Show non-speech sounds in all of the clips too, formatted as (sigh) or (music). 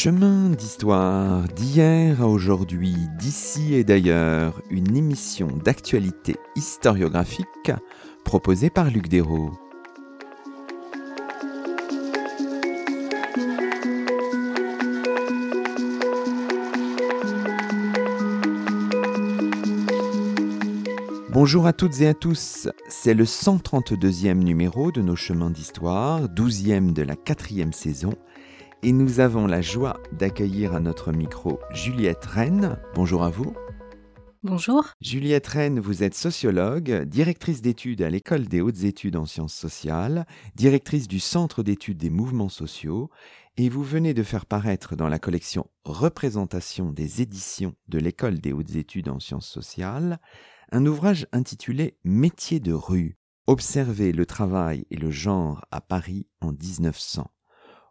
Chemin d'histoire d'hier à aujourd'hui, d'ici et d'ailleurs, une émission d'actualité historiographique proposée par Luc Dérault. Bonjour à toutes et à tous, c'est le 132e numéro de nos chemins d'histoire, 12e de la quatrième saison, et nous avons la joie d'accueillir à notre micro Juliette Rennes. Bonjour à vous. Bonjour. Juliette Rennes, vous êtes sociologue, directrice d'études à l'École des hautes études en sciences sociales, directrice du Centre d'études des mouvements sociaux, et vous venez de faire paraître dans la collection Représentation des éditions de l'École des hautes études en sciences sociales un ouvrage intitulé Métiers de rue, observer le travail et le genre à Paris en 1900.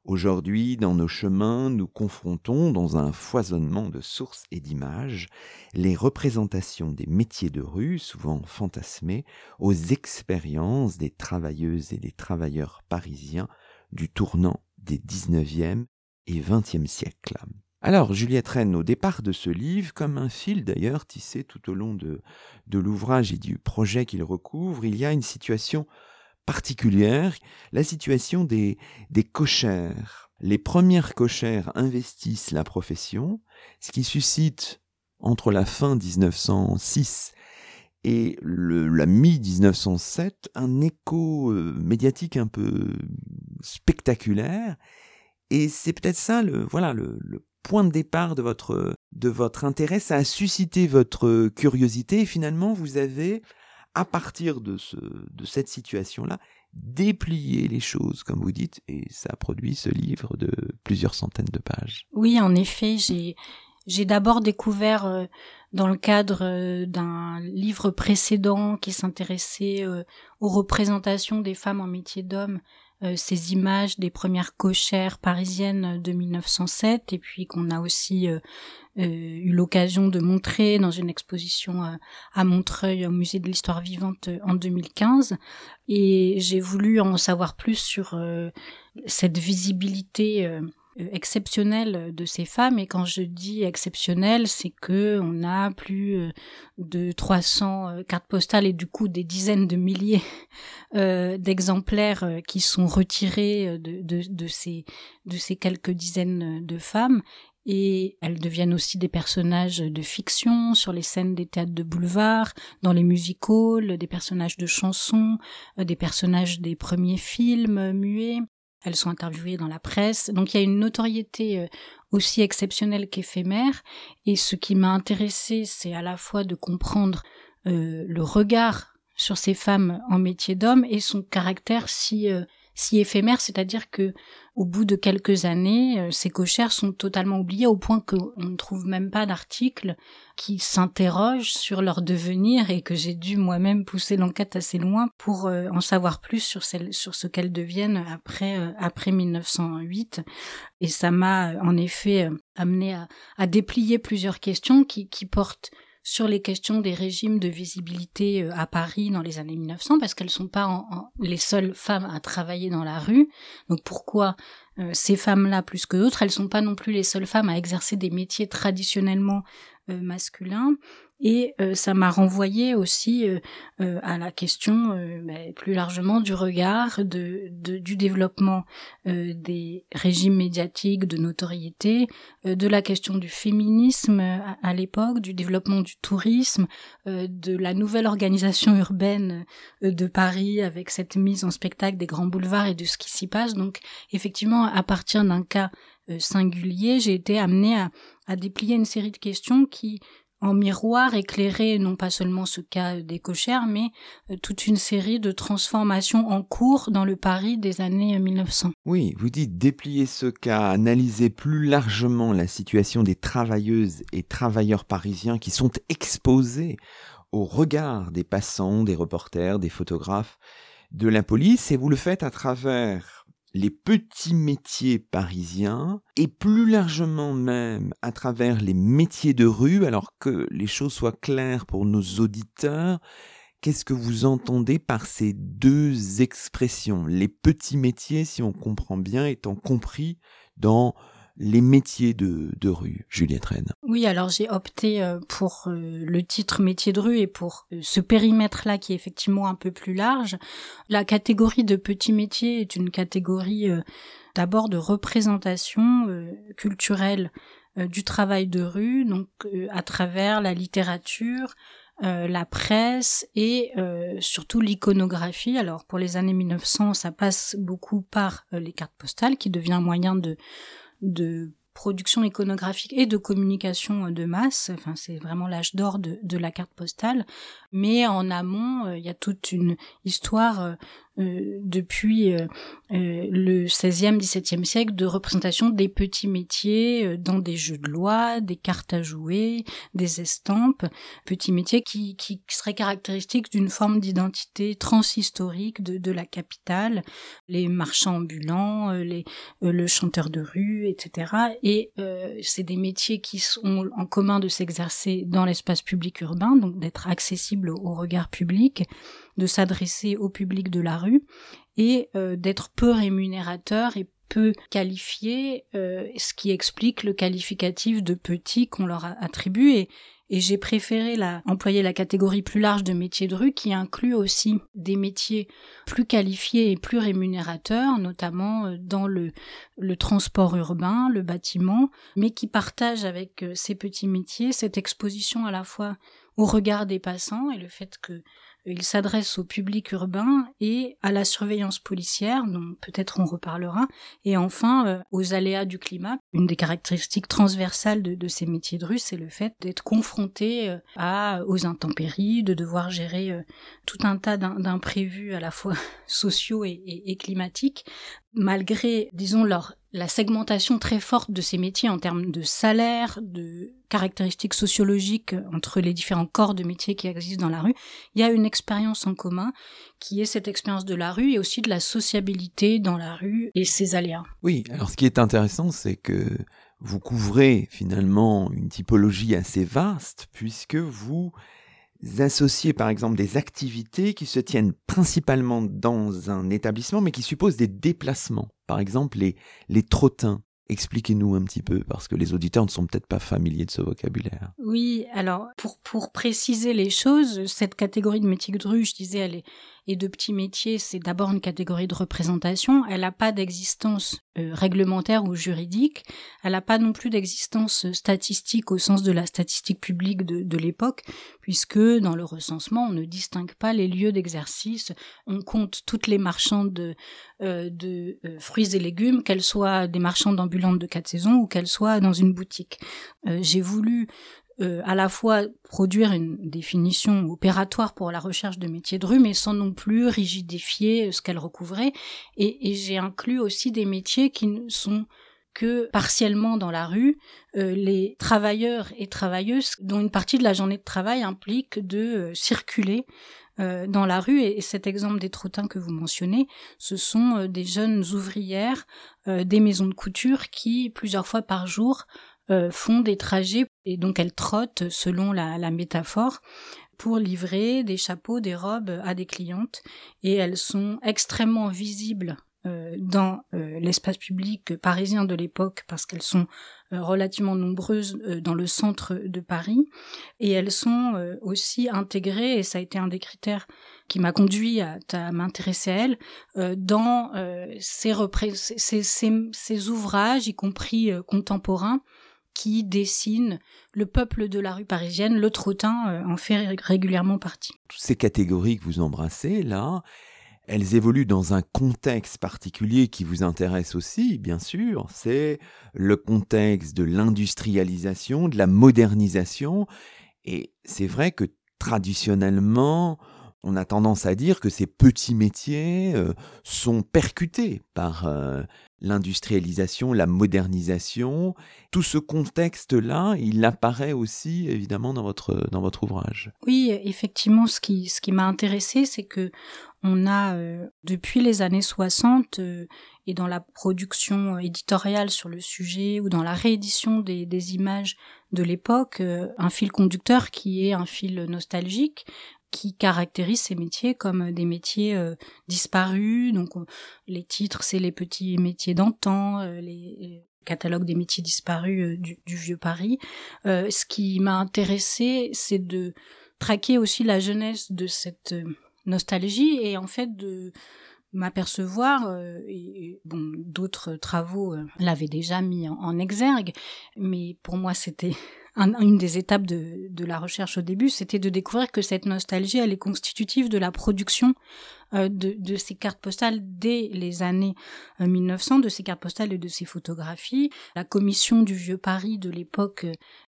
Aujourd'hui, dans nos chemins, nous confrontons, dans un foisonnement de sources et d'images, les représentations des métiers de rue, souvent fantasmés, aux expériences des travailleuses et des travailleurs parisiens du tournant des 19e et 20e siècles. Alors, Juliette Rennes, au départ de ce livre, comme un fil d'ailleurs tissé tout au long de, de l'ouvrage et du projet qu'il recouvre, il y a une situation particulière, la situation des, des cochères. Les premières cochères investissent la profession, ce qui suscite entre la fin 1906 et le, la mi-1907 un écho euh, médiatique un peu spectaculaire. Et c'est peut-être ça le, voilà, le, le point de départ de votre, de votre intérêt, ça a suscité votre curiosité et finalement vous avez, à partir de, ce, de cette situation-là, déplié les choses, comme vous dites, et ça produit ce livre de plusieurs centaines de pages. Oui, en effet, j'ai, j'ai d'abord découvert euh, dans le cadre euh, d'un livre précédent qui s'intéressait euh, aux représentations des femmes en métier d'homme euh, ces images des premières cochères parisiennes de 1907 et puis qu'on a aussi euh, euh, eu l'occasion de montrer dans une exposition à Montreuil au musée de l'histoire vivante en 2015 et j'ai voulu en savoir plus sur cette visibilité exceptionnel de ces femmes et quand je dis exceptionnel c'est que on a plus euh, de 300 euh, cartes postales et du coup des dizaines de milliers (laughs) d'exemplaires qui sont retirés de, de, de, ces de ces quelques dizaines de femmes et elles deviennent aussi des personnages de fiction sur les scènes des théâtres de boulevard, dans les musicals, des personnages de chansons, des personnages des premiers films muets. Elles sont interviewées dans la presse. Donc il y a une notoriété euh, aussi exceptionnelle qu'éphémère. Et ce qui m'a intéressé, c'est à la fois de comprendre euh, le regard sur ces femmes en métier d'homme et son caractère si euh, si éphémère, c'est-à-dire que au bout de quelques années, euh, ces cochères sont totalement oubliées au point qu'on ne trouve même pas d'articles qui s'interrogent sur leur devenir et que j'ai dû moi-même pousser l'enquête assez loin pour euh, en savoir plus sur, ce qu'elles deviennent après, euh, après 1908. Et ça m'a en effet amené à, déplier plusieurs questions qui portent sur les questions des régimes de visibilité euh, à Paris dans les années 1900 parce qu'elles sont pas les seules femmes à travailler dans la rue. Donc pourquoi euh, ces femmes-là plus que d'autres, elles sont pas non plus les seules femmes à exercer des métiers traditionnellement euh, masculins? Et euh, ça m'a renvoyé aussi euh, euh, à la question ben, plus largement du regard, de, du développement des régimes médiatiques de notoriété, de la question du féminisme à, à l'époque, du développement du tourisme, de la nouvelle organisation urbaine de Paris avec cette mise en spectacle des grands boulevards et de ce qui s'y passe. Donc effectivement, à partir d'un cas singulier, j'ai été amenée à, à déplier une série de questions qui en miroir éclairer non pas seulement ce cas des cochères, mais euh, toute une série de transformations en cours dans le Paris des années 1900. Oui, vous dites déplier ce cas, analyser plus largement la situation des travailleuses et travailleurs parisiens qui sont exposés au regard des passants, des reporters, des photographes, de la police, et vous le faites à travers les petits métiers parisiens et plus largement même à travers les métiers de rue, alors que les choses soient claires pour nos auditeurs, qu'est-ce que vous entendez par ces deux expressions? Les petits métiers, si on comprend bien, étant compris dans les métiers de, rue, Juliette Rennes Oui, alors j'ai opté euh, pour euh, le titre métier de rue et pour euh, ce périmètre-là qui est effectivement un peu plus large. La catégorie de petits métiers est une catégorie d'abord de représentation culturelle du travail de rue, donc à travers la littérature, la presse et surtout l'iconographie. Alors pour les années 1900, ça passe beaucoup par les cartes postales qui devient un moyen de, de production iconographique et de communication de masse. Enfin, c'est vraiment l'âge d'or de, de, la carte postale. Mais en amont, il y a toute une histoire euh, depuis euh, euh, le 16e, 17e siècle de représentation des petits métiers dans des jeux de loi, des cartes à jouer, des estampes, petits métiers qui, seraient caractéristiques d'une forme d'identité transhistorique de, de la capitale, les marchands ambulants, les, le chanteur de rue, etc. Et c'est des métiers qui sont en commun de s'exercer dans l'espace public urbain, donc d'être accessibles au regard public de s'adresser au public de la rue et euh, d'être peu rémunérateur et peu qualifié, euh, ce qui explique le qualificatif de petit qu'on leur attribue et, et j'ai préféré la, employer la catégorie plus large de métiers de rue qui inclut aussi des métiers plus qualifiés et plus rémunérateurs, notamment euh, dans le, le transport urbain, le bâtiment, mais qui partagent avec ces petits métiers cette exposition à la fois au regard des passants et le fait que il s'adresse au public urbain et à la surveillance policière, dont peut-être on reparlera, et enfin euh, aux aléas du climat. Une des caractéristiques transversales de, ces métiers de rue, c'est le fait d'être confronté euh, à, aux intempéries, de devoir gérer euh, tout un tas d'imprévus à la fois (laughs) sociaux et climatiques, malgré, disons, leur, la segmentation très forte de ces métiers en termes de salaire, de caractéristiques sociologiques entre les différents corps de métiers qui existent dans la rue, il y a une expérience en commun qui est cette expérience de la rue et aussi de la sociabilité dans la rue et ses aléas. Oui, alors ce qui est intéressant, c'est que vous couvrez finalement une typologie assez vaste puisque vous associer par exemple des activités qui se tiennent principalement dans un établissement mais qui supposent des déplacements. Par exemple les, les trottins. Expliquez-nous un petit peu, parce que les auditeurs ne sont peut-être pas familiers de ce vocabulaire. Oui, alors pour, pour préciser les choses, cette catégorie de métier de rue, je disais, elle est et de petits métiers, c'est d'abord une catégorie de représentation. Elle n'a pas d'existence euh, réglementaire ou juridique. Elle n'a pas non plus d'existence statistique au sens de la statistique publique de, l'époque, puisque dans le recensement, on ne distingue pas les lieux d'exercice. On compte toutes les marchandes de, euh, de euh, fruits et légumes, qu'elles soient des marchandes ambulantes de quatre saisons ou qu'elles soient dans une boutique. J'ai voulu euh, à la fois produire une définition opératoire pour la recherche de métiers de rue, mais sans non plus rigidifier ce qu'elle recouvrait. Et, j'ai inclus aussi des métiers qui ne sont que partiellement dans la rue, euh, les travailleurs et travailleuses dont une partie de la journée de travail implique de euh, circuler dans la rue. Et, cet exemple des trottins que vous mentionnez, ce sont des jeunes ouvrières des maisons de couture qui, plusieurs fois par jour, euh, font des trajets et donc elles trottent selon la, métaphore pour livrer des chapeaux, des robes à des clientes. Et elles sont extrêmement visibles euh, dans euh, l'espace public parisien de l'époque parce qu'elles sont relativement nombreuses dans le centre de Paris. Et elles sont aussi intégrées et ça a été un des critères qui m'a conduit à, m'intéresser à elles dans ces, ouvrages y compris contemporains qui dessine le peuple de la rue parisienne. Le trottin euh, en fait régulièrement partie. Toutes ces catégories que vous embrassez, là, elles évoluent dans un contexte particulier qui vous intéresse aussi, bien sûr. C'est le contexte de l'industrialisation, de la modernisation. Et c'est vrai que traditionnellement, on a tendance à dire que ces petits métiers euh, sont percutés par euh, l'industrialisation, la modernisation. Tout ce contexte-là, il apparaît aussi évidemment dans votre, dans votre ouvrage. Oui, effectivement, ce qui, ce qui m'a intéressé, c'est que on a, euh, depuis les années 60, euh, et dans la production éditoriale sur le sujet, ou dans la réédition des, des images de l'époque, un fil conducteur qui est un fil nostalgique, qui caractérisent ces métiers comme des métiers disparus. Donc les titres, c'est les petits métiers d'antan, les catalogue des métiers disparus du, du, vieux Paris. ce qui m'a intéressé, c'est de traquer aussi la jeunesse de cette nostalgie et en fait de m'apercevoir euh, et, bon d'autres travaux euh, l'avaient déjà mis en, exergue mais pour moi c'était une des étapes de, la recherche au début c'était de découvrir que cette nostalgie elle est constitutive de la production euh, de, ces cartes postales dès les années 1900 de ces cartes postales et de ces photographies la commission du vieux Paris de l'époque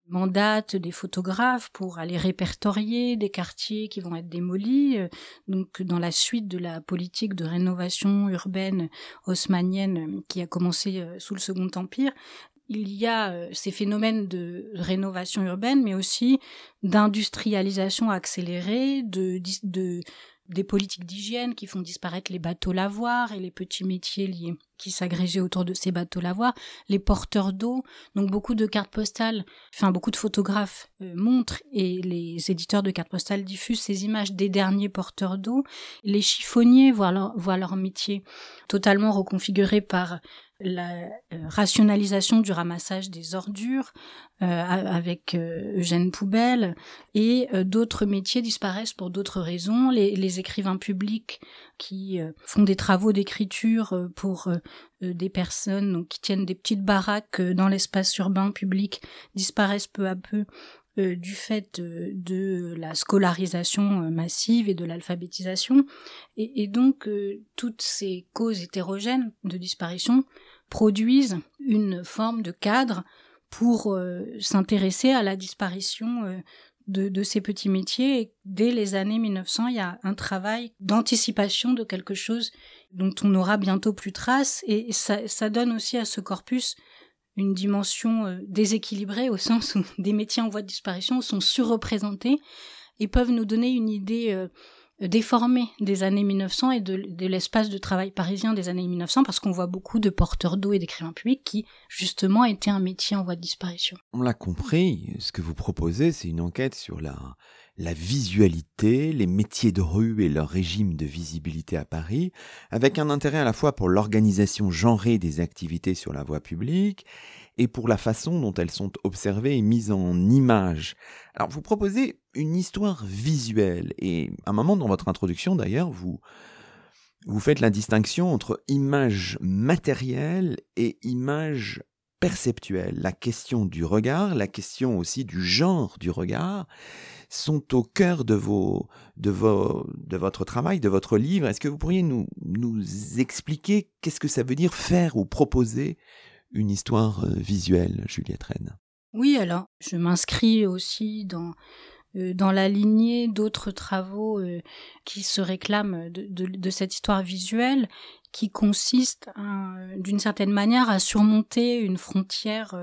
mandate des photographes pour aller répertorier des quartiers qui vont être démolis. Euh, donc, dans la suite de la politique de rénovation urbaine haussmanienne qui a commencé euh, sous le Second Empire, il y a euh, ces phénomènes de rénovation urbaine, mais aussi d'industrialisation accélérée, de, de des politiques d'hygiène qui font disparaître les bateaux lavoirs et les petits métiers liés qui s'agrégeaient autour de ces bateaux lavoirs, les porteurs d'eau, donc beaucoup de cartes postales, enfin beaucoup de photographes euh, montrent et les éditeurs de cartes postales diffusent ces images des derniers porteurs d'eau, les chiffonniers voient leur, voient leur métier totalement reconfiguré par la euh, rationalisation du ramassage des ordures euh, avec euh, Eugène Poubelle et d'autres métiers disparaissent pour d'autres raisons. Les, écrivains publics qui font des travaux d'écriture pour des personnes qui tiennent des petites baraques dans l'espace urbain public disparaissent peu à peu du fait de, la scolarisation massive et de l'alphabétisation. et, donc, toutes ces causes hétérogènes de disparition produisent une forme de cadre pour euh, s'intéresser à la disparition euh, de, ces petits métiers. Dès les années 1900, il y a un travail d'anticipation de quelque chose dont on aura bientôt plus trace. Et ça, donne aussi à ce corpus une dimension euh, déséquilibrée au sens où (laughs) des métiers en voie de disparition sont surreprésentés et peuvent nous donner une idée déformé des années 1900 et de, l'espace de travail parisien des années 1900 parce qu'on voit beaucoup de porteurs d'eau et d'écrivains publics qui justement étaient un métier en voie de disparition. On l'a compris, ce que vous proposez, c'est une enquête sur la, la visualité, les métiers de rue et leur régime de visibilité à Paris, avec un intérêt à la fois pour l'organisation genrée des activités sur la voie publique et pour la façon dont elles sont observées et mises en image. Alors vous proposez une histoire visuelle et à un moment dans votre introduction d'ailleurs, vous vous faites la distinction entre image matérielle et image perceptuelle. La question du regard, la question aussi du genre du regard sont au cœur de vos de vos votre travail, de votre livre. Est-ce que vous pourriez nous expliquer qu'est-ce que ça veut dire faire ou proposer une histoire euh, visuelle, Juliette Rennes. Oui, alors je m'inscris aussi dans euh, dans la lignée d'autres travaux euh, qui se réclament de, cette histoire visuelle, qui consiste d'une certaine manière à surmonter une frontière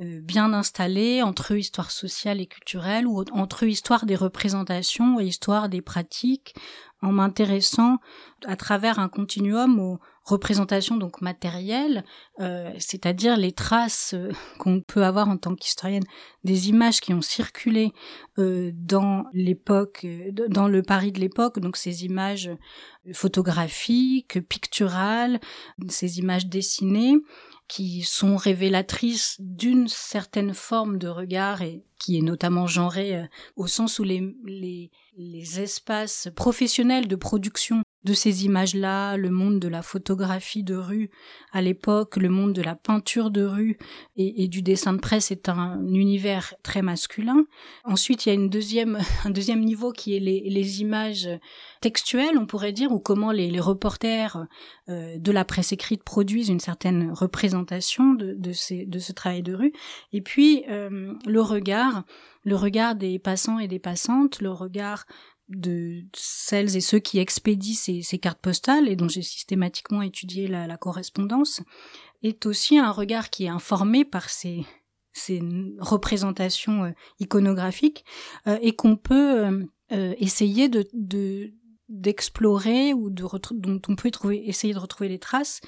bien installée entre histoire sociale et culturelle ou entre histoire des représentations et histoire des pratiques, en m'intéressant à travers un continuum aux représentations donc matérielles, euh, c'est-à-dire les traces euh, (laughs) qu'on peut avoir en tant qu'historienne des images qui ont circulé euh, dans l'époque, dans le Paris de l'époque, donc ces images photographiques, picturales, ces images dessinées qui sont révélatrices d'une certaine forme de regard et qui est notamment genrée au sens où les, les les espaces professionnels de production de ces images-là, le monde de la photographie de rue à l'époque, le monde de la peinture de rue et, du dessin de presse est un univers très masculin. Ensuite, il y a une deuxième, (laughs) un deuxième niveau qui est les, images textuelles, on pourrait dire, ou comment les, reporters euh, de la presse écrite produisent une certaine représentation de, de, ces, de ce travail de rue. Et puis, euh, le regard, le regard des passants et des passantes, le regard de celles et ceux qui expédient ces, cartes postales et dont j'ai systématiquement étudié la, correspondance, est aussi un regard qui est informé par ces, ces représentations euh, iconographiques euh, et qu'on peut euh, essayer de, d'explorer ou de dont on peut essayer de retrouver les traces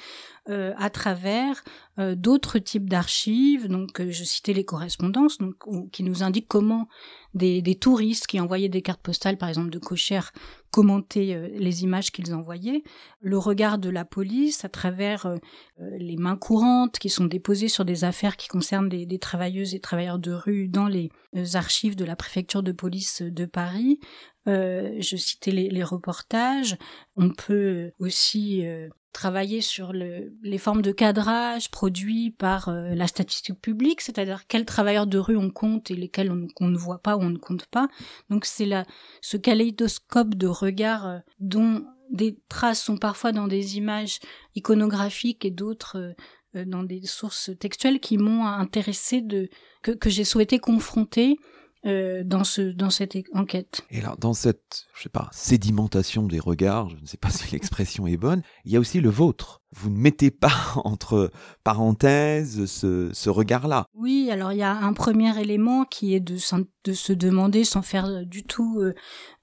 euh, à travers euh, d'autres types d'archives. Donc, euh, je citais les correspondances, donc qui nous indiquent comment des, des, touristes qui envoyaient des cartes postales, par exemple de cochère, commentaient les images qu'ils envoyaient. Le regard de la police à travers les mains courantes qui sont déposées sur des affaires qui concernent des travailleuses et travailleurs de rue dans les archives de la préfecture de police de Paris. Je citais les, les, reportages. On peut aussi travailler sur le, les formes de cadrage produits par euh, la statistique publique, c'est-à-dire quels travailleurs de rue on compte et lesquels on, ne voit pas ou on ne compte pas. Donc c'est là ce kaléidoscope de regard euh, dont des traces sont parfois dans des images iconographiques et d'autres euh, dans des sources textuelles qui m'ont intéressé de que, que j'ai souhaité confronter euh, dans ce dans cette enquête. Et alors dans cette je sais pas sédimentation des regards, je ne sais pas si (laughs) l'expression est bonne, il y a aussi le vôtre. Vous ne mettez pas (laughs) entre parenthèses ce, ce regard-là. Oui, alors il y a un premier élément qui est de, de se demander, sans faire du tout euh,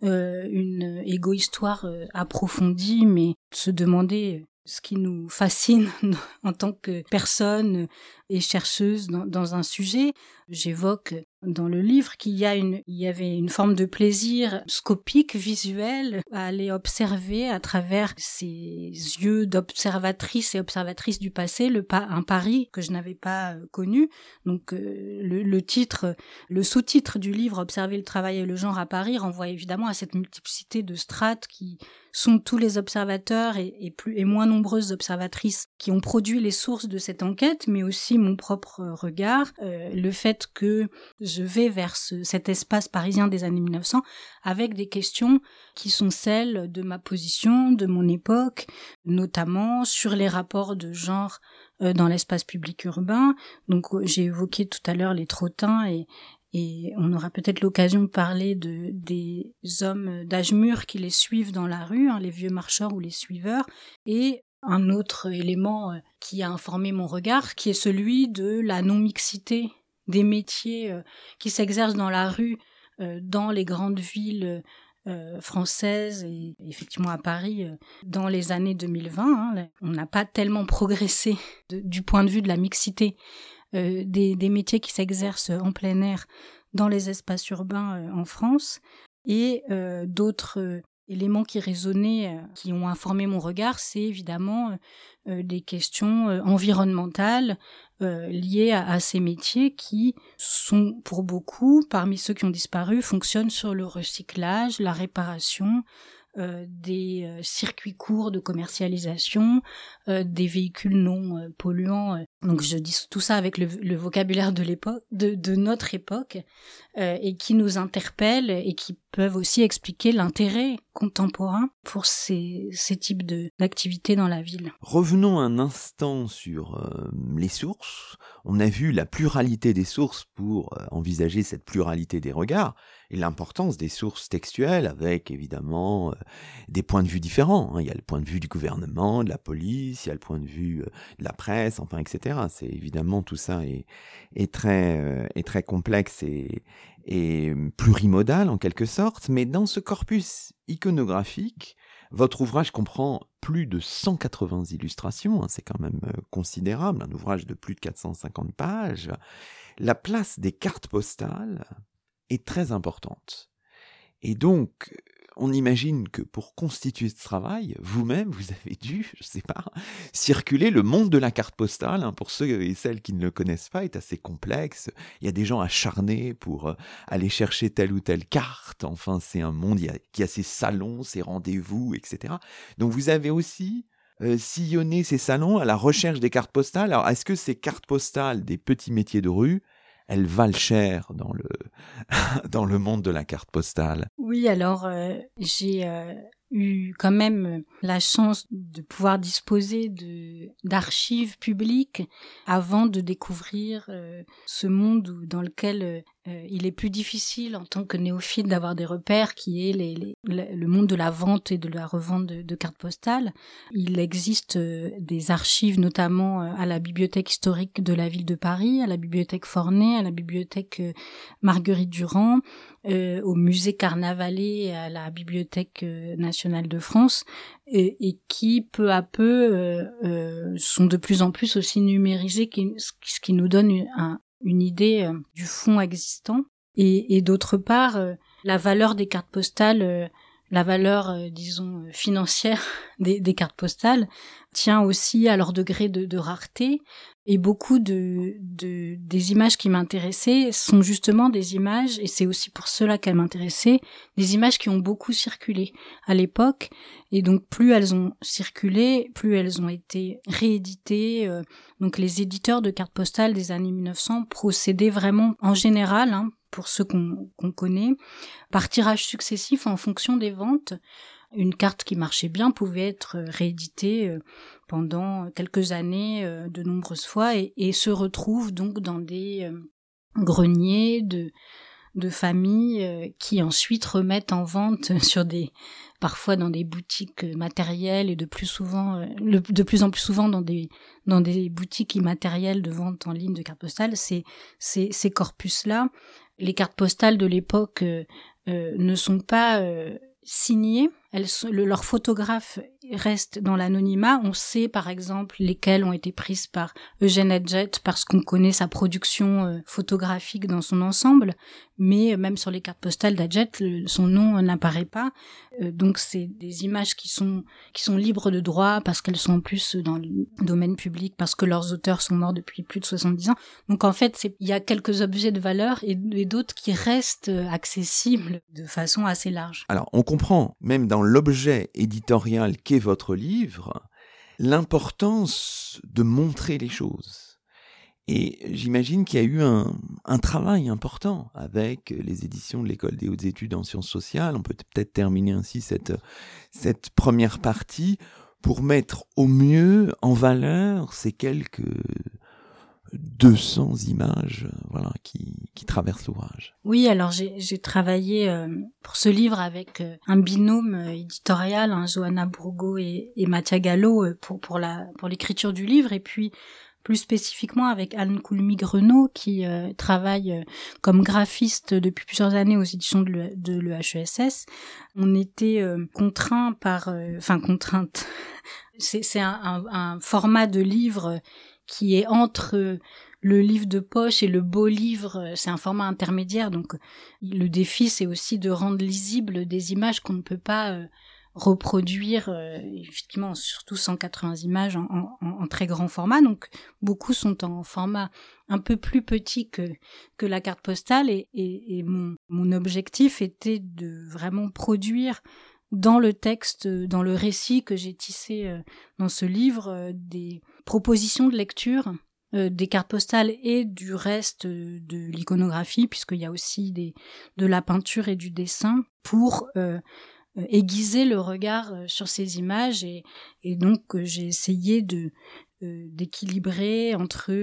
euh une égo-histoire euh, approfondie, mais se demander ce qui nous fascine (laughs) en tant que personne et chercheuse dans, dans un sujet. J'évoque dans le livre qu'il y a une, il y avait une forme de plaisir scopique, visuel, à aller observer à travers ces yeux d'observatrice et observatrice du passé, le un Paris que je n'avais pas euh, connu. Donc euh, le, le, titre, le sous-titre du livre Observer le travail et le genre à Paris renvoie évidemment à cette multiplicité de strates qui sont tous les observateurs et, plus et moins nombreuses observatrices qui ont produit les sources de cette enquête, mais aussi mon propre regard, euh, le fait que je vais vers cet espace parisien des années 1900 avec des questions qui sont celles de ma position, de mon époque, notamment sur les rapports de genre euh, dans l'espace public urbain. Donc j'ai évoqué tout à l'heure les trottins et, et on aura peut-être l'occasion de parler de des hommes d'âge mûr qui les suivent dans la rue, hein, les vieux marcheurs ou les suiveurs, et un autre élément euh, qui a informé mon regard, qui est celui de la non-mixité des métiers euh, qui s'exercent dans la rue, euh, dans les grandes villes françaises et effectivement à Paris dans les années 2020. Hein, on n'a pas tellement progressé du point de vue de la mixité des, des, métiers qui s'exercent en plein air dans les espaces urbains en France et d'autres éléments qui résonnaient, euh, qui ont informé mon regard, c'est évidemment euh, euh, des questions environnementales liées à, ces métiers qui sont pour beaucoup, parmi ceux qui ont disparu, fonctionnent sur le recyclage, la réparation, euh, des euh, circuits courts de commercialisation, euh, des véhicules non polluants. Donc je dis tout ça avec le, vocabulaire de l'époque, de, de, notre époque, et qui nous interpellent et qui peuvent aussi expliquer l'intérêt contemporain pour ces, ces types d'activités dans la ville. Revenons un instant sur les sources. On a vu la pluralité des sources pour envisager cette pluralité des regards et l'importance des sources textuelles avec évidemment euh, des points de vue différents. Hein. Il y a le point de vue du gouvernement, de la police, il y a le point de vue euh, de la presse, enfin etc. C'est évidemment tout ça est, euh, très complexe et, plurimodal en quelque sorte. Mais dans ce corpus iconographique, votre ouvrage comprend plus de 180 illustrations, hein, c'est quand même considérable, un ouvrage de plus de 450 pages. La place des cartes postales est très importante. Et donc, on imagine que pour constituer ce travail, vous-même, vous avez dû, (laughs) je sais pas, circuler le monde de la carte postale. Hein, pour ceux et celles qui ne le connaissent pas, est assez complexe. Il y a des gens acharnés pour euh, aller chercher telle ou telle carte. Enfin, c'est un monde qui a ses salons, ses rendez-vous, etc. Donc, vous avez aussi euh, sillonné ces salons à la recherche des cartes postales. Alors, est-ce que ces cartes postales des petits métiers de rue elles valent cher dans le, (laughs) dans le monde de la carte postale. Oui, alors euh, j'ai euh, eu quand même la chance de pouvoir disposer de d'archives publiques avant de découvrir euh, ce monde dans lequel euh, il est plus difficile en tant que néophyte d'avoir des repères qui est les, le monde de la vente et de la revente de, cartes postales. Il existe euh, des archives notamment à la bibliothèque historique de la ville de Paris, à la bibliothèque Forney, à la bibliothèque Marguerite Durand, euh, au musée Carnavalet et à la Bibliothèque euh, nationale de France et, qui peu à peu euh, sont de plus en plus aussi numérisés, ce qui nous donne une, idée du fond existant. Et, d'autre part, la valeur des cartes postales la valeur, disons, financière (laughs) des, cartes postales tient aussi à leur degré de rareté et beaucoup de, de des images qui m'intéressaient sont justement des images, et c'est aussi pour cela qu'elles m'intéressaient, des images qui ont beaucoup circulé à l'époque. Et donc plus elles ont circulé, plus elles ont été rééditées. Euh, donc les éditeurs de cartes postales des années 1900 procédaient vraiment en général, hein, pour ceux qu'on connaît, par tirage successif en fonction des ventes. Une carte qui marchait bien pouvait être rééditée euh, pendant quelques années euh, de nombreuses fois et, se retrouve donc dans des euh, greniers de familles euh, qui ensuite remettent en vente (laughs) sur des parfois dans des boutiques matérielles et de plus souvent de plus en plus souvent dans des dans des boutiques immatérielles de vente en ligne de cartes postales. Ces ces, ces corpus là les cartes postales de l'époque ne sont pas signées elles, leur photographe reste dans l'anonymat. On sait par exemple lesquelles ont été prises par Eugène Adjet parce qu'on connaît sa production euh, photographique dans son ensemble, mais même sur les cartes postales d'Adjet, son nom n'apparaît pas. Euh, donc c'est des images qui sont qui sont libres de droit parce qu'elles sont en plus dans le domaine public parce que leurs auteurs sont morts depuis plus de 70 ans. Donc en fait, il y a quelques objets de valeur et, et d'autres qui restent accessibles de façon assez large. Alors on comprend même dans l'objet éditorial qu'est votre livre, l'importance de montrer les choses. Et j'imagine qu'il y a eu un, travail important avec les éditions de l'École des hautes études en sciences sociales. On peut peut-être terminer ainsi cette, première partie pour mettre au mieux en valeur ces quelques 200 images voilà, qui, traversent l'ouvrage. Oui, alors j'ai travaillé euh, pour ce livre avec euh, un binôme euh, éditorial, hein, Johanna Bourgo et, et Mathia Gallo pour, l'écriture du livre, et puis plus spécifiquement avec Anne Coulmy-Grenot qui travaille comme graphiste depuis plusieurs années aux éditions de l'EHESS. On était contraint par, enfin contrainte, (laughs) c'est un, un, format de livre qui est entre le livre de poche et le beau livre, c'est un format intermédiaire, donc le défi c'est aussi de rendre lisibles des images qu'on ne peut pas euh, reproduire, euh, effectivement, surtout 180 images en, très grand format, donc beaucoup sont en format un peu plus petit que, que la carte postale, et, et, mon, mon objectif était de vraiment produire dans le texte, dans le récit que j'ai tissé euh, dans ce livre, des proposition de lecture euh, des cartes postales et du reste de l'iconographie, puisqu'il y a aussi des, de la peinture et du dessin, pour euh, euh, aiguiser le regard sur ces images. Et, donc j'ai essayé de d'équilibrer entre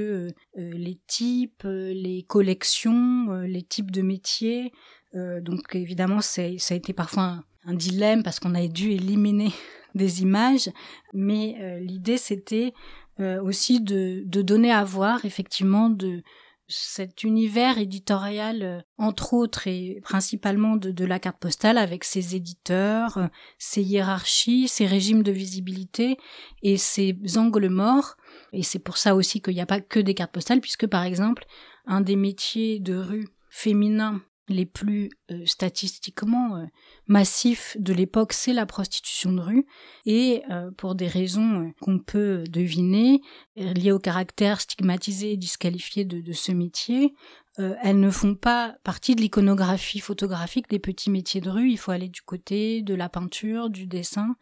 les types, les collections, les types de métiers. donc évidemment, ça a été parfois un, un dilemme parce qu'on a dû éliminer (laughs) des images, mais l'idée c'était euh, aussi de, de, donner à voir effectivement de cet univers éditorial, euh, entre autres et principalement de, la carte postale, avec ses éditeurs, euh, ses hiérarchies, ses régimes de visibilité et ses angles morts. Et c'est pour ça aussi qu'il n'y a pas que des cartes postales, puisque par exemple, un des métiers de rue féminins les plus euh, statistiquement euh, massifs de l'époque, c'est la prostitution de rue, et euh, pour des raisons qu'on peut deviner, liées au caractère stigmatisé et disqualifié de, de ce métier, elles ne font pas partie de l'iconographie photographique des petits métiers de rue. Il faut aller du côté de la peinture, du dessin,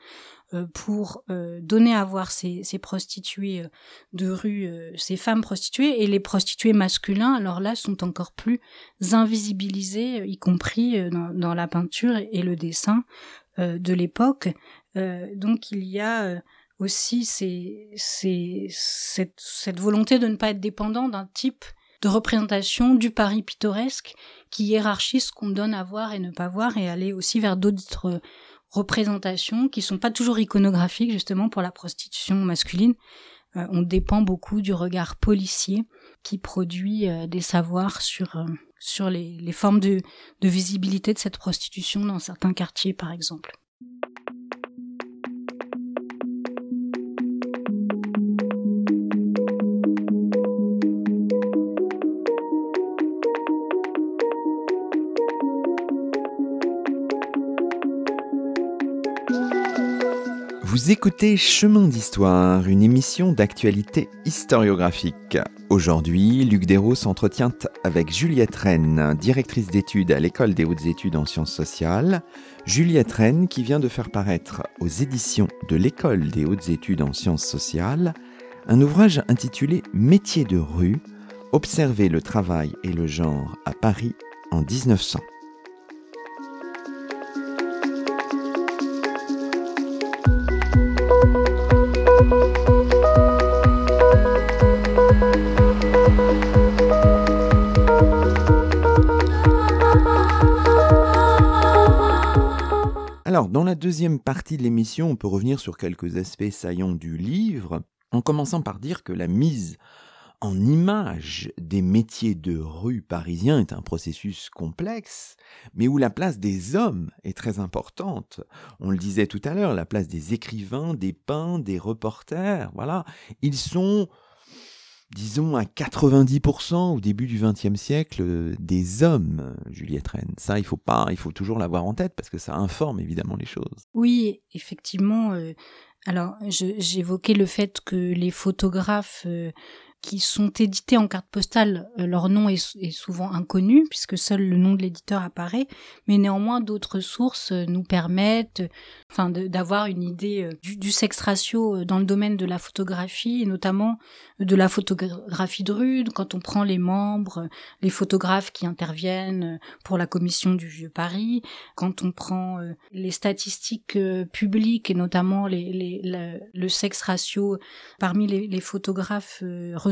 euh, pour euh, donner à voir ces, prostituées euh, de rue, ces femmes prostituées, et les prostituées masculins, alors là, sont encore plus invisibilisés, y compris dans, la peinture et le dessin de l'époque. donc il y a aussi cette, cette volonté de ne pas être dépendant d'un type de représentation du Paris pittoresque qui hiérarchise ce qu'on donne à voir et ne pas voir et aller aussi vers d'autres représentations qui sont pas toujours iconographiques justement pour la prostitution masculine. Euh, on dépend beaucoup du regard policier qui produit euh, des savoirs sur euh, sur les, les formes de, de visibilité de cette prostitution dans certains quartiers, par exemple. Vous écoutez Chemin d'Histoire, une émission d'actualité historiographique. Aujourd'hui, Luc Dérault s'entretient avec Juliette Rennes, directrice d'études à l'École des hautes études en sciences sociales. Juliette Rennes qui vient de faire paraître aux éditions de l'École des hautes études en sciences sociales un ouvrage intitulé Métiers de rue, observer le travail et le genre à Paris en 1900. Dans la deuxième partie de l'émission, on peut revenir sur quelques aspects saillants du livre, en commençant par dire que la mise en image des métiers de rue parisiens est un processus complexe, mais où la place des hommes est très importante. On le disait tout à l'heure, la place des écrivains, des peintres, des reporters, voilà. Ils sont disons à 90% au début du XXe siècle euh, des hommes, Juliette Rennes. Ça, il faut pas, il faut toujours l'avoir en tête parce que ça informe évidemment les choses. Oui, effectivement. Euh, alors, j'évoquais le fait que les photographes euh, qui sont édités en carte postale, euh, leur nom est, souvent inconnu puisque seul le nom de l'éditeur apparaît, mais néanmoins d'autres sources euh, nous permettent, enfin, d'avoir une idée euh, du, sexe ratio dans le domaine de la photographie et notamment de la photographie de. Quand on prend les membres, les photographes qui interviennent pour la commission du Vieux Paris, quand on prend les statistiques publiques et notamment le sexe ratio parmi les photographes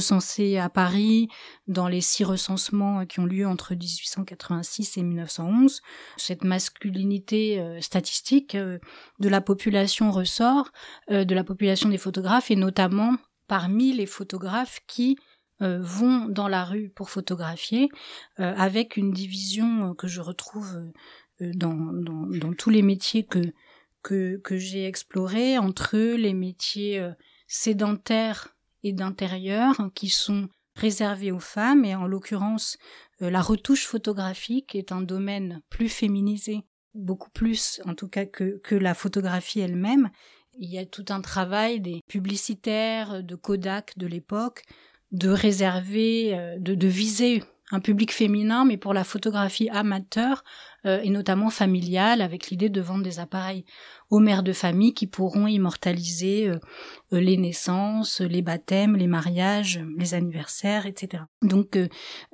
recensés à Paris dans les six recensements qui ont lieu entre 1886 et 1911. Cette masculinité euh, statistique euh, de la population ressort, euh, de la population des photographes et notamment parmi les photographes qui vont dans la rue pour photographier, avec une division que je retrouve dans, tous les métiers que, que, que j'ai explorés, entre les métiers sédentaires et d'intérieur qui sont réservés aux femmes et en l'occurrence euh, la retouche photographique est un domaine plus féminisé, beaucoup plus en tout cas que, que la photographie elle-même. Il y a tout un travail des publicitaires, de Kodak de l'époque, de réserver, euh, de, de viser un public féminin, mais pour la photographie amateur euh, et notamment familiale, avec l'idée de vendre des appareils aux mères de famille qui pourront immortaliser euh, euh, les naissances, les baptêmes, les mariages, les anniversaires, etc. Donc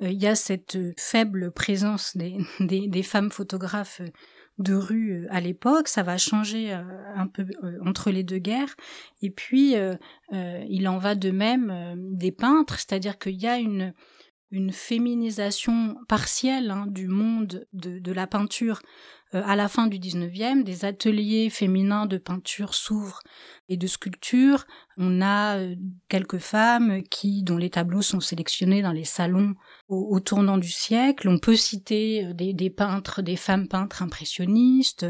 il y a cette faible présence des, (laughs) des, des femmes photographes de rue à l'époque, ça va changer un peu entre les deux guerres. Et puis, il en va de même des peintres, c'est-à-dire qu'il y a une, une féminisation partielle hein, du monde de, de, la peinture euh, à la fin du 19e. Des ateliers féminins de peinture s'ouvrent et de sculpture. On a euh, quelques femmes qui, dont les tableaux sont sélectionnés dans les salons au, tournant du siècle. On peut citer euh, des, des peintres, des femmes peintres impressionnistes.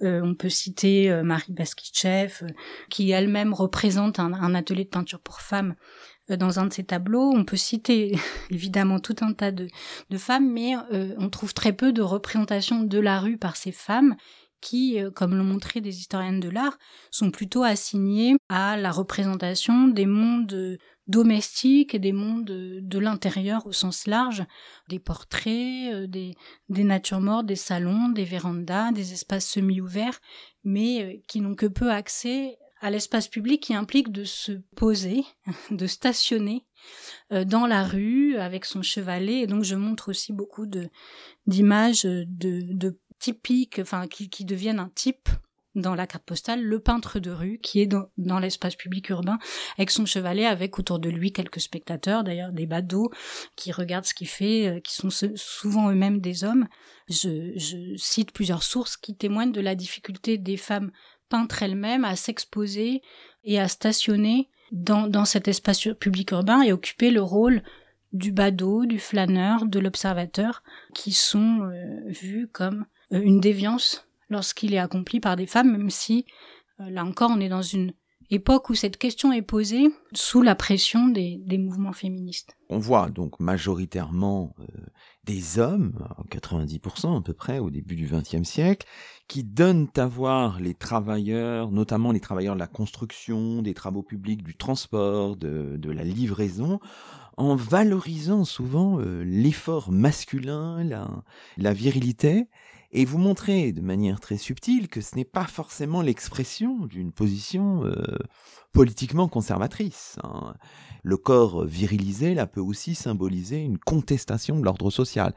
on peut citer Marie Baskitchev, qui elle-même représente un, un atelier de peinture pour femmes euh, dans un de ces tableaux. On peut citer (laughs) évidemment tout un tas de, femmes, mais euh, on trouve très peu de représentations de la rue par ces femmes qui, euh, comme l'ont montré des historiennes de l'art, sont plutôt assignées à la représentation des mondes domestiques et des mondes de, l'intérieur au sens large, des portraits, des natures mortes, des salons, des vérandas, des espaces semi-ouverts, mais qui n'ont que peu accès à l'espace public qui implique de se poser, (laughs) de stationner euh, dans la rue avec son chevalet. Et donc je montre aussi beaucoup de d'images de, de typiques, enfin qui, deviennent un type dans la carte postale, le peintre de rue qui est dans, l'espace public urbain avec son chevalet, avec autour de lui quelques spectateurs, d'ailleurs des badauds qui regardent ce qu'il fait, euh, qui sont souvent eux-mêmes des hommes. Je cite plusieurs sources qui témoignent de la difficulté des femmes peintre elle-même à s'exposer et à stationner dans, cet espace public urbain et occuper le rôle du badaud, du flâneur, de l'observateur, qui sont vus comme une déviance lorsqu'il est accompli par des femmes, même si, là encore, on est dans une époque où cette question est posée sous la pression des, mouvements féministes. On voit donc majoritairement euh, des hommes, 90% à peu près au début du XXe siècle, qui donnent à voir les travailleurs, notamment les travailleurs de la construction, des travaux publics, du transport, de, la livraison, en valorisant souvent euh, l'effort masculin, la virilité, et vous montrez de manière très subtile que ce n'est pas forcément l'expression d'une position euh, politiquement conservatrice. Hein. Le corps virilisé là peut aussi symboliser une contestation de l'ordre social.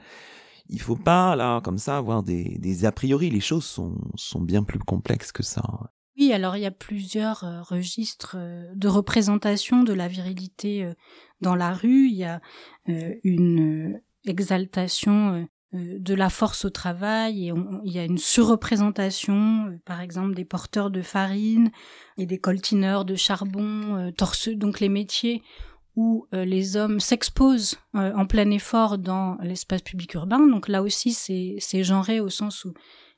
Il faut pas là comme ça avoir des, a priori. Les choses sont, sont bien plus complexes que ça. Oui, alors il y a plusieurs euh, registres euh, de représentation de la virilité dans la rue. Il y a une exaltation euh, de la force au travail et il y a une surreprésentation, euh, par exemple des porteurs de farine et des coltineurs de charbon, euh, torse, donc les métiers où les hommes s'exposent en plein effort dans l'espace public urbain. Donc là aussi, c'est genré au sens où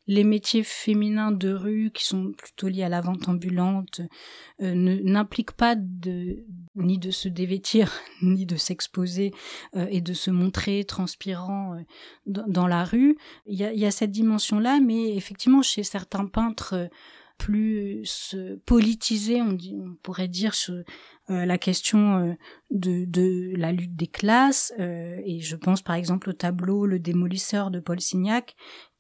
les métiers féminins de rue qui sont plutôt liés à la vente ambulante euh, n'impliquent pas ni de se dévêtir (laughs) ni de s'exposer euh, et de se montrer transpirant euh, dans la rue. Il y a, cette dimension là, mais effectivement chez certains peintres plus politisés, on, pourrait dire la question de, de, la lutte des classes, et je pense par exemple au tableau Le démolisseur de Paul Signac,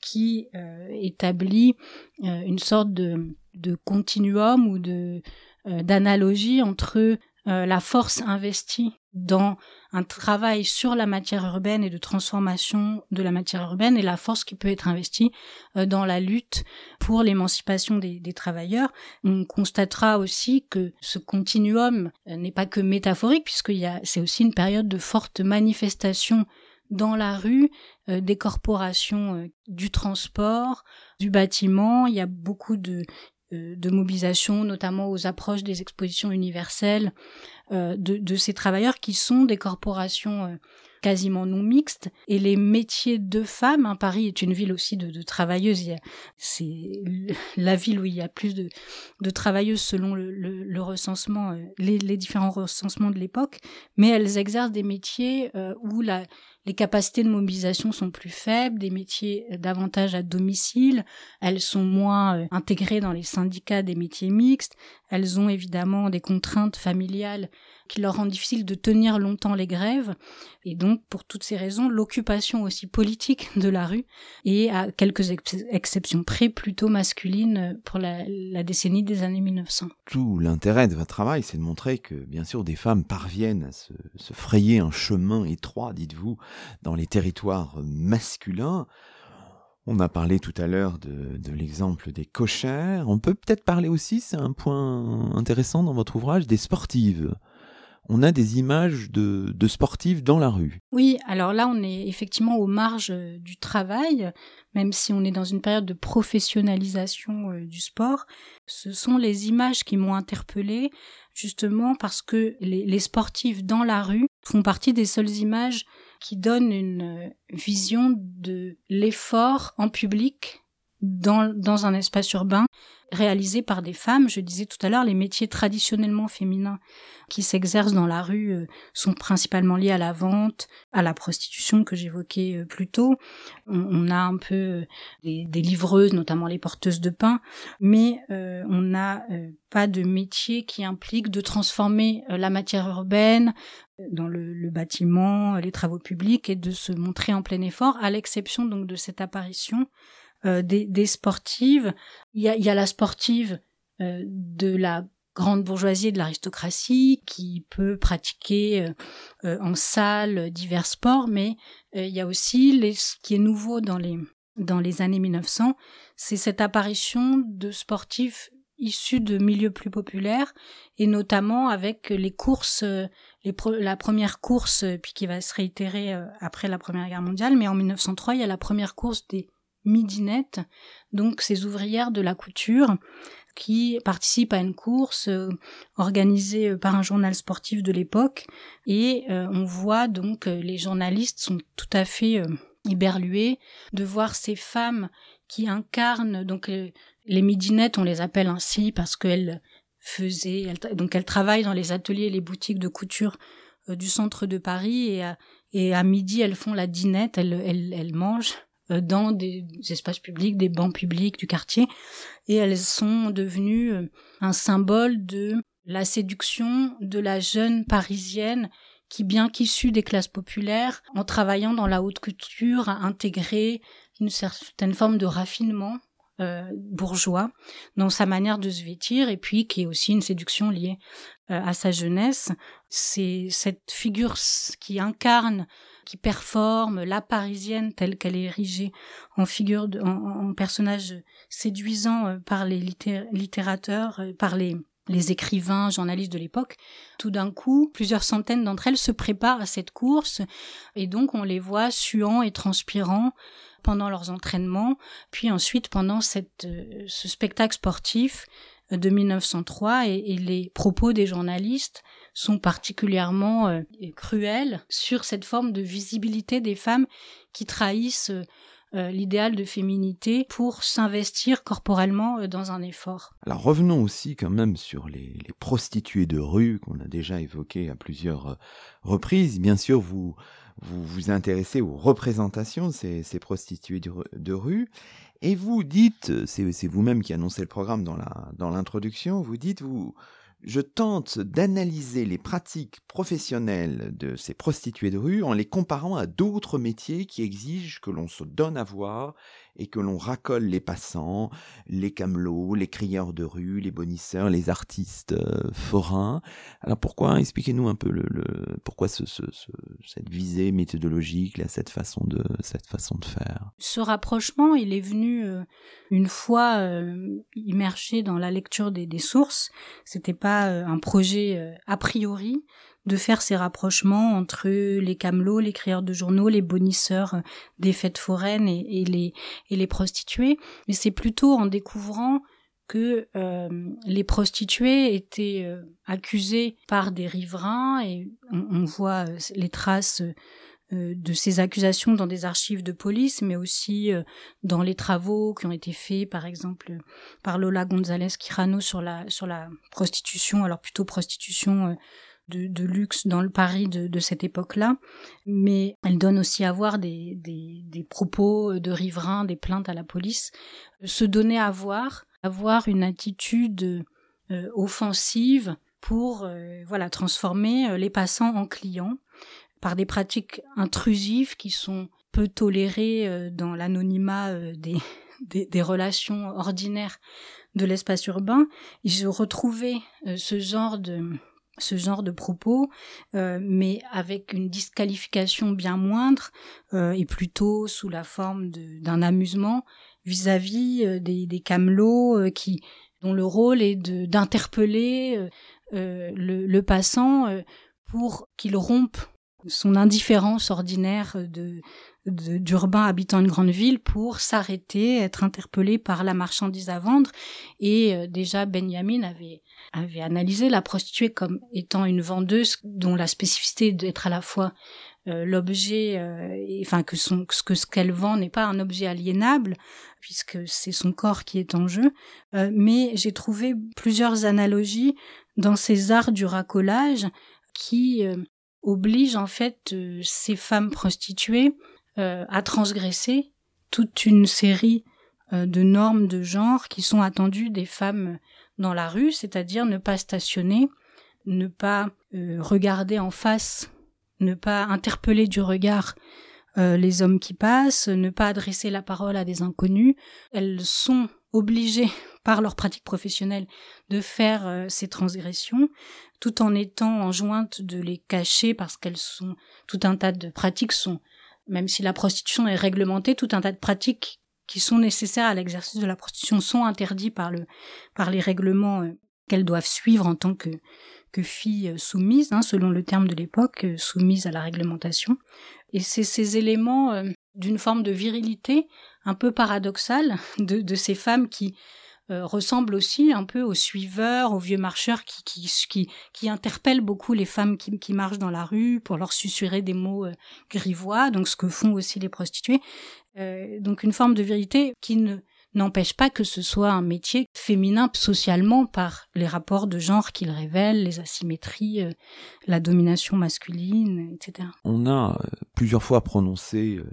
qui euh, établit euh, une sorte de, de continuum ou de euh, d'analogie entre la force investie dans un travail sur la matière urbaine et de transformation de la matière urbaine et la force qui peut être investie dans la lutte pour l'émancipation des, travailleurs. On constatera aussi que ce continuum n'est pas que métaphorique puisqu'il y a, c'est aussi une période de forte manifestation dans la rue euh, des corporations euh, du transport, du bâtiment. Il y a beaucoup de, euh, de mobilisation, notamment aux approches des expositions universelles, de, de, ces travailleurs qui sont des corporations quasiment non mixtes. Et les métiers de femmes, hein, Paris est une ville aussi de, de travailleuses, c'est la ville où il y a plus de, de travailleuses selon le, le, recensement, les, les, différents recensements de l'époque, mais elles exercent des métiers où la, les capacités de mobilisation sont plus faibles, des métiers davantage à domicile, elles sont moins euh, intégrées dans les syndicats des métiers mixtes, elles ont évidemment des contraintes familiales qui leur rendent difficile de tenir longtemps les grèves. Et donc, pour toutes ces raisons, l'occupation aussi politique (laughs) de la rue est, à quelques exceptions près, plutôt masculine pour la, décennie des années 1900. Tout l'intérêt de votre travail, c'est de montrer que, bien sûr, des femmes parviennent à se frayer un chemin étroit, dites-vous, dans les territoires masculins. On a parlé tout à l'heure de, l'exemple des cochères. On peut peut-être parler aussi, c'est un point intéressant dans votre ouvrage, des sportives on a des images de, de, sportives dans la rue. Oui, alors là, on est effectivement aux marges euh, du travail, même si on est dans une période de professionnalisation euh, du sport. Ce sont les images qui m'ont interpellée, justement parce que les, les sportifs dans la rue font partie des seules images qui donnent une euh, vision de l'effort en public dans, un espace urbain réalisé par des femmes. Je disais tout à l'heure, les métiers traditionnellement féminins qui s'exercent dans la rue euh, sont principalement liés à la vente, à la prostitution que j'évoquais euh, plus tôt. On, a un peu euh, des, livreuses, notamment les porteuses de pain, mais on n'a pas de métier qui implique de transformer la matière urbaine dans le, le, bâtiment, les travaux publics et de se montrer en plein effort, à l'exception donc de cette apparition euh, des, sportives. Il y a, la sportive euh, de la grande bourgeoisie de l'aristocratie qui peut pratiquer euh, en salle divers sports, mais il y a aussi ce qui est nouveau dans les, dans les années 1900, c'est cette apparition de sportifs issus de milieux plus populaires et notamment avec les courses, la première course, puis qui va se réitérer après la Première Guerre mondiale, mais en 1903, il y a la première course des midinettes, donc ces ouvrières de la couture, qui participe à une course euh, organisée par un journal sportif de l'époque. Et on voit donc les journalistes sont tout à fait éberlués de voir ces femmes qui incarnent donc les midinettes on les appelle ainsi parce qu'elles faisaient donc elles travaillent dans les ateliers et les boutiques de couture du centre de Paris et à, midi elles font la dinette elles, elles, mangent. euh, dans des espaces publics, des bancs publics du quartier, et elles sont devenues euh, un symbole de la séduction de la jeune parisienne qui, bien qu'issue des classes populaires, en travaillant dans la haute couture, a intégré une certaine forme de raffinement euh, bourgeois dans sa manière de se vêtir et puis qui est aussi une séduction liée à sa jeunesse. C'est cette figure qui incarne qui performe, la parisienne telle qu'elle est érigée en figure, en, personnage séduisant euh, par les littérateurs, euh, par les, écrivains, journalistes de l'époque, tout d'un coup, plusieurs centaines d'entre elles se préparent à cette course et donc on les voit suant et transpirant pendant leurs entraînements, puis ensuite pendant euh, ce spectacle sportif de 1903 et, les propos des journalistes sont particulièrement euh, cruelles sur cette forme de visibilité des femmes qui trahissent euh, l'idéal de féminité pour s'investir corporellement euh, dans un effort. Alors revenons aussi quand même sur les, prostituées de rue qu'on a déjà évoquées à plusieurs reprises. Bien sûr, vous vous, intéressez aux représentations de ces prostituées de, rue. Et vous dites, c'est vous-même qui annoncez le programme dans l'introduction, vous dites, vous, je tente d'analyser les pratiques professionnelles de ces prostituées de rue en les comparant à d'autres métiers qui exigent que l'on se donne à voir et que l'on racole les passants, les camelots, les crieurs de rue, les bonisseurs, les artistes euh, forains. Alors pourquoi Expliquez-nous un peu le, pourquoi ce, cette visée méthodologique, cette façon de cette façon de faire? Ce rapprochement, il est venu euh, une fois euh, immergé dans la lecture des, des sources. C'était pas un projet a priori de faire ces rapprochements entre les camelots, les crieurs de journaux, les bonisseurs des fêtes foraines et, les, et les prostituées, mais c'est plutôt en découvrant que euh, les prostituées étaient euh, accusées par des riverains et on, voit euh, les traces de ces accusations dans des archives de police, mais aussi dans les travaux qui ont été faits, par exemple, par Lola González Quirano sur la, sur la prostitution, alors plutôt prostitution de, luxe dans le Paris de, cette époque-là, mais elle donne aussi à voir des, propos de riverains, des plaintes à la police, se donner à voir, avoir une attitude euh, offensive pour euh, voilà transformer euh, les passants en clients par des pratiques intrusives qui sont peu tolérées dans l'anonymat des, (laughs) des, des, relations ordinaires de l'espace urbain. Je retrouvais ce genre de ce genre de propos, euh, mais avec une disqualification bien moindre euh, et plutôt sous la forme d'un amusement vis-à-vis euh, des, des camelots qui dont le rôle est d'interpeller le, le, passant pour qu'il rompe son indifférence ordinaire de d'urbain habitant une grande ville pour s'arrêter, être interpellé par la marchandise à vendre. Et euh, déjà, Benjamin avait, avait analysé la prostituée comme étant une vendeuse dont la spécificité d'être à la fois euh, l'objet, euh, enfin que, son, que ce qu'elle vend n'est pas un objet aliénable, puisque c'est son corps qui est en jeu. mais j'ai trouvé plusieurs analogies dans ces arts du racolage qui obligent en fait ces femmes prostituées euh, à transgresser toute une série euh, de normes de genre qui sont attendues des femmes dans la rue, c'est-à-dire ne pas stationner, ne pas euh, regarder en face, ne pas interpeller du regard les hommes qui passent, ne pas adresser la parole à des inconnus. Elles sont obligées (laughs) par leur pratique professionnelle de faire ces transgressions, tout en étant enjointes de les cacher parce qu'elles sont tout un tas de pratiques sont même si la prostitution est réglementée, tout un tas de pratiques qui sont nécessaires à l'exercice de la prostitution sont interdits par le par les règlements euh, qu'elles doivent suivre en tant que que filles euh, soumises, hein, selon le terme de l'époque, euh, soumises à la réglementation. Et c'est ces éléments d'une forme de virilité un peu paradoxale de, de ces femmes qui ressemble aussi un peu aux suiveurs, aux vieux marcheurs qui, qui, qui, qui interpellent beaucoup les femmes qui, qui, marchent dans la rue pour leur susurrer des mots grivois, donc ce que font aussi les prostituées. donc une forme de vérité qui ne n'empêche pas que ce soit un métier féminin socialement par les rapports de genre qu'il révèle, les asymétries, euh, la domination masculine, etc. On a euh, plusieurs fois prononcé euh,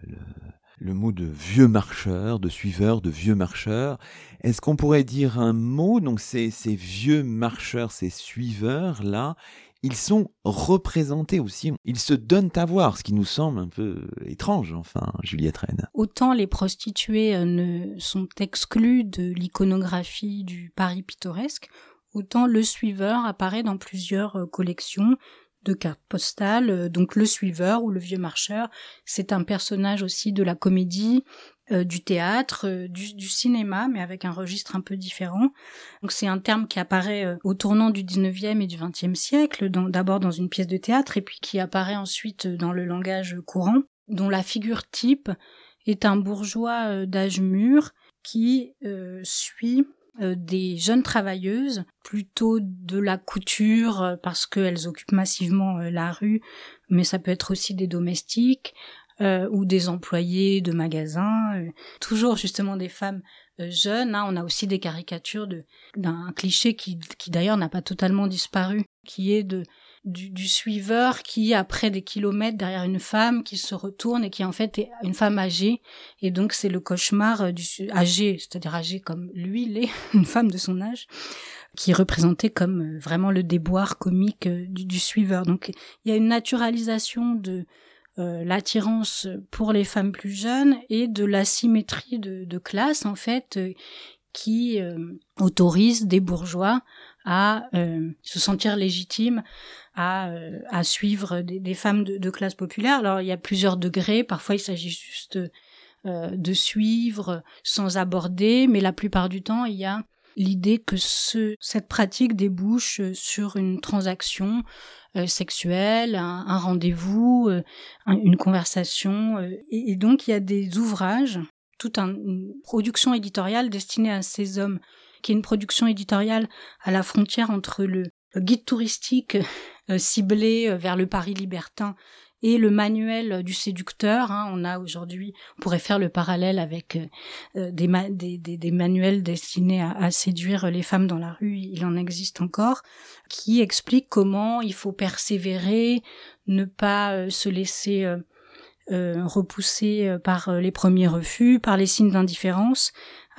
le, mot de vieux marcheur, de suiveur, de vieux marcheur. Est-ce qu'on pourrait dire un mot, donc ces, ces vieux marcheurs, ces suiveurs-là, ils sont représentés aussi. Ils se donnent à voir, ce qui nous semble un peu étrange, enfin, Juliette Rennes. Autant les prostituées euh, ne sont exclues de l'iconographie du Paris pittoresque, autant le suiveur apparaît dans plusieurs euh, collections de cartes postales. Euh, donc le suiveur ou le vieux marcheur, c'est un personnage aussi de la comédie euh, du théâtre, euh, du, cinéma, mais avec un registre un peu différent. Donc c'est un terme qui apparaît euh, au tournant du 19e et du 20e siècle, d'abord dans une pièce de théâtre, et puis qui apparaît ensuite dans le langage courant, dont la figure type est un bourgeois d'âge mûr qui suit des jeunes travailleuses, plutôt de la couture parce qu'elles occupent massivement la rue, mais ça peut être aussi des domestiques, euh, ou des employés de magasins, euh, toujours justement des femmes euh, jeunes. Hein. On a aussi des caricatures de d'un cliché qui, qui d'ailleurs n'a pas totalement disparu, qui est de du, du, suiveur qui, après des kilomètres derrière une femme, qui se retourne et qui en fait est une femme âgée. Et donc c'est le cauchemar du âgé, c'est-à-dire âgé comme lui l'est, (laughs) une femme de son âge, qui est représentée comme vraiment le déboire comique du, du suiveur. Donc il y a une naturalisation de euh, l'attirance pour les femmes plus jeunes et de l'asymétrie de, de, classe en fait euh, qui euh, autorise des bourgeois à se sentir légitimes à, à suivre des, femmes de, classe populaire. Alors il y a plusieurs degrés, parfois il s'agit juste de suivre sans aborder, mais la plupart du temps il y a l'idée que ce, cette pratique débouche sur une transaction euh, sexuelle, un, rendez-vous, euh, une conversation. Euh, et, donc il y a des ouvrages, toute une production éditoriale destinée à ces hommes, qui est une production éditoriale à la frontière entre le, guide touristique ciblé vers le Paris libertin et le manuel du séducteur. Hein, on a aujourd'hui, pourrait faire le parallèle avec euh, des, manuels destinés à, séduire les femmes dans la rue, il en existe encore, qui expliquent comment il faut persévérer, ne pas euh, se laisser euh, euh repousser par les premiers refus, par les signes d'indifférence,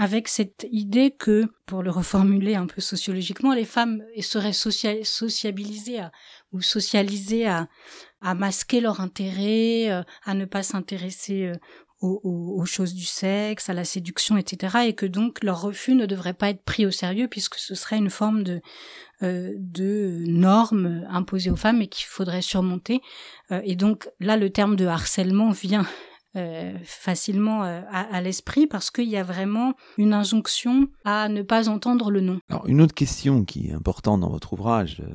avec cette idée que, pour le reformuler un peu sociologiquement, les femmes seraient sociabilisées à, ou socialisées à, à masquer leur intérêt, euh, à ne pas s'intéresser euh, aux, choses du sexe, à la séduction, etc. Et que donc leur refus ne devrait pas être pris au sérieux puisque ce serait une forme de, euh, de normes imposées aux femmes et qu'il faudrait surmonter. et donc là, le terme de harcèlement vient euh, facilement euh, à, l'esprit parce qu'il y a vraiment une injonction à ne pas entendre le nom. Alors une autre question qui est importante dans votre ouvrage, euh,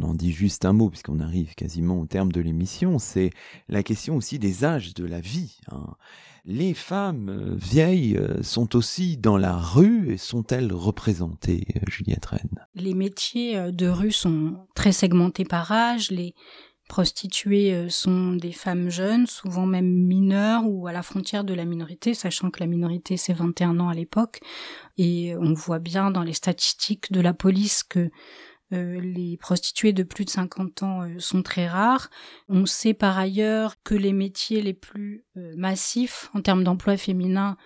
on en dit juste un mot puisqu'on arrive quasiment au terme de l'émission, c'est la question aussi des âges de la vie. Hein. Les femmes vieilles sont aussi dans la rue et sont-elles représentées, Juliette Rennes Les métiers de rue sont très segmentés par âge. Les, prostituées euh, sont des femmes jeunes, souvent même mineures ou à la frontière de la minorité, sachant que la minorité c'est 21 ans à l'époque. Et on voit bien dans les statistiques de la police que euh, les prostituées de plus de 50 ans euh, sont très rares. On sait par ailleurs que les métiers les plus massifs en termes d'emploi féminin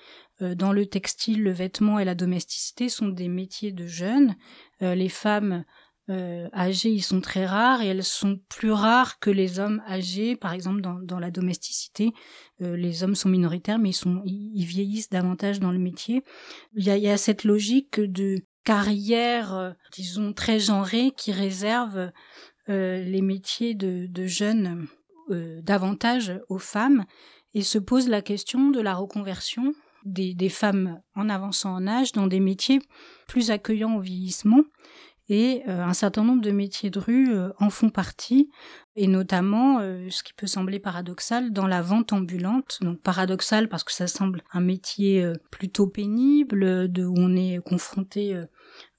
dans le textile, le vêtement et la domesticité sont des métiers de jeunes. les femmes euh, âgées, ils sont très rares et elles sont plus rares que les hommes âgés, par exemple dans, la domesticité. Euh, les hommes sont minoritaires, mais ils, vieillissent davantage dans le métier. Il y a, cette logique de carrière, euh, disons, très genrée qui réserve euh, les métiers de, de jeunes davantage aux femmes et se pose la question de la reconversion des, des femmes en avançant en âge dans des métiers plus accueillants au vieillissement et euh, un certain nombre de métiers de rue euh, en font partie, et notamment, euh, ce qui peut sembler paradoxal, dans la vente ambulante. Donc paradoxal parce que ça semble un métier plutôt pénible, où on est confronté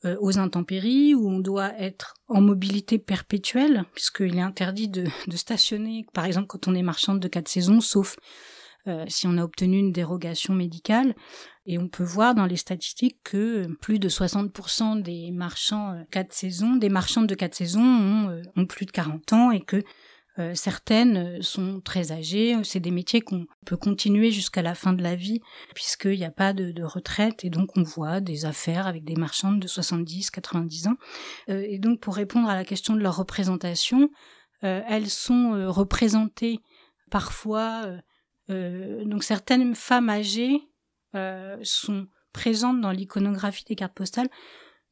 aux intempéries, où on doit être en mobilité perpétuelle, puisqu'il est interdit de, de, stationner, par exemple quand on est marchande de quatre saisons, sauf si on a obtenu une dérogation médicale. Et on peut voir dans les statistiques que plus de 60% des marchands euh, quatre saisons, des marchandes de quatre saisons ont, euh, ont plus de 40 ans et que euh, certaines sont très âgées. C'est des métiers qu'on peut continuer jusqu'à la fin de la vie puisqu'il n'y a pas de, de, retraite et donc on voit des affaires avec des marchandes de 70, 90 ans. et donc pour répondre à la question de leur représentation, elles sont représentées parfois donc certaines femmes âgées euh, sont présentes dans l'iconographie des cartes postales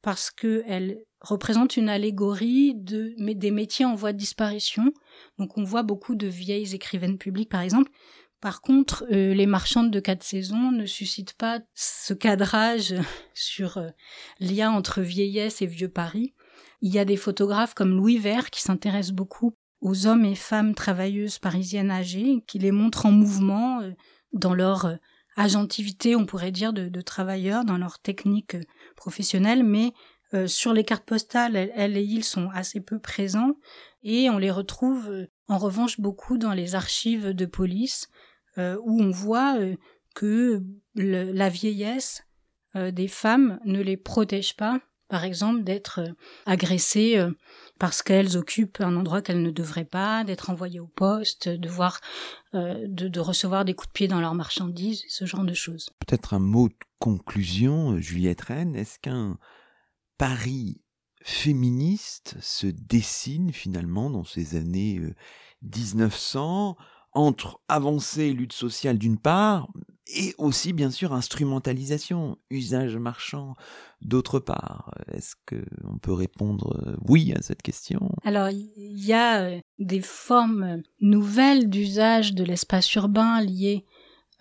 parce qu'elles représentent une allégorie de, des métiers en voie de disparition. Donc on voit beaucoup de vieilles écrivaines publiques, par exemple. Par contre, euh, les marchandes de quatre saisons ne suscitent pas ce cadrage (laughs) sur euh, lien entre vieillesse et vieux Paris. Il y a des photographes comme Louis Vert qui s'intéressent beaucoup aux hommes et femmes travailleuses parisiennes âgées, qui les montrent en mouvement dans leur agentivité, on pourrait dire, de, travailleurs dans leur technique euh, professionnelle, mais euh, sur les cartes postales, elles, et ils sont assez peu présents et on les retrouve euh, en revanche beaucoup dans les archives de police où on voit que la vieillesse des femmes ne les protège pas, par exemple, d'être agressées parce qu'elles occupent un endroit qu'elles ne devraient pas, d'être envoyées au poste, de voir, euh, de, recevoir des coups de pied dans leurs marchandises, ce genre de choses. Peut-être un mot de conclusion, Juliette Rennes, est-ce qu'un Paris féministe se dessine finalement dans ces années 1900 euh, entre avancée lutte sociale d'une part, et aussi bien sûr instrumentalisation, usage marchand d'autre part. Est-ce qu'on peut répondre euh, oui à cette question? Alors il y a euh, des formes nouvelles d'usage de l'espace urbain liées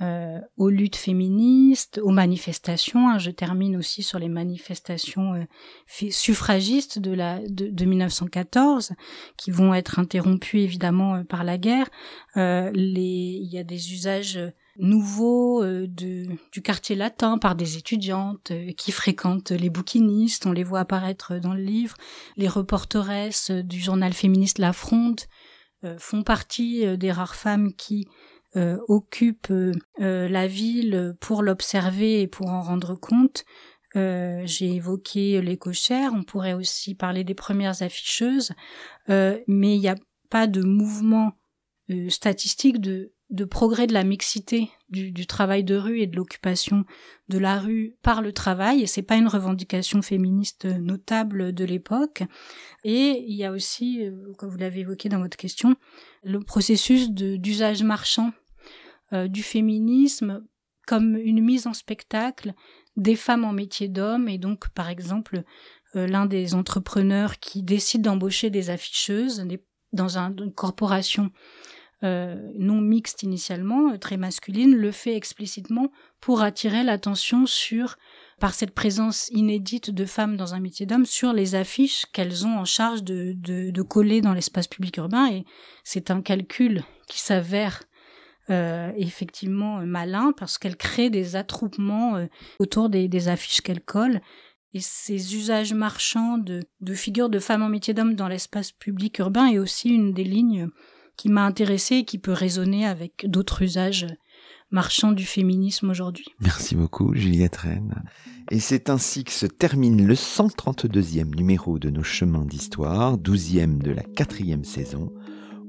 euh, aux luttes féministes, aux manifestations. Hein. Je termine aussi sur les manifestations euh, suffragistes de, la, de, de, 1914, qui vont être interrompues évidemment euh, par la guerre. Euh, il y a des usages nouveaux de, du quartier latin par des étudiantes qui fréquentent les bouquinistes. On les voit apparaître dans le livre. Les reporteresses du journal féministe La Fronde font partie des rares femmes qui euh, occupe euh, euh, la ville pour l'observer et pour en rendre compte. J'ai évoqué les cochères, on pourrait aussi parler des premières afficheuses, mais il n'y a pas de mouvement statistique de, de progrès de la mixité du, travail de rue et de l'occupation de la rue par le travail. Et c'est pas une revendication féministe notable de l'époque. Et il y a aussi comme vous l'avez évoqué dans votre question le processus d'usage marchand euh, du féminisme comme une mise en spectacle des femmes en métier d'homme. Et donc par exemple euh, l'un des entrepreneurs qui décide d'embaucher des afficheuses dans une corporation euh, non mixte initialement, très masculine, le fait explicitement pour attirer l'attention sur, par cette présence inédite de femmes dans un métier d'homme, sur les affiches qu'elles ont en charge de, de coller dans l'espace public urbain. Et c'est un calcul qui s'avère euh, effectivement euh, malin parce qu'elle crée des attroupements euh, autour des, affiches qu'elle colle. Et ces usages marchands de, de figures de femmes en métier d'homme dans l'espace public urbain est aussi une des lignes qui m'a intéressée et qui peut résonner avec d'autres usages marchands du féminisme aujourd'hui. Merci beaucoup, Juliette Rennes. Et c'est ainsi que se termine le 132e numéro de nos chemins d'histoire, 12e de la quatrième saison.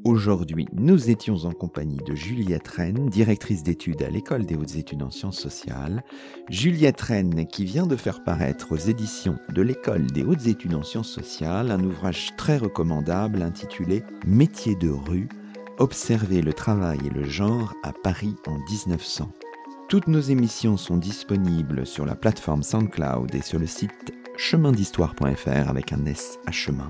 Aujourd'hui, nous étions en compagnie de Juliette Rennes, directrice d'études à l'École des hautes études en sciences sociales. Juliette Rennes qui vient de faire paraître aux éditions de l'École des hautes études en sciences sociales un ouvrage très recommandable intitulé Métiers de rue, observer le travail et le genre à Paris en 1900. Toutes nos émissions sont disponibles sur la plateforme SoundCloud et sur le site chemindhistoire.fr avec un S à chemin.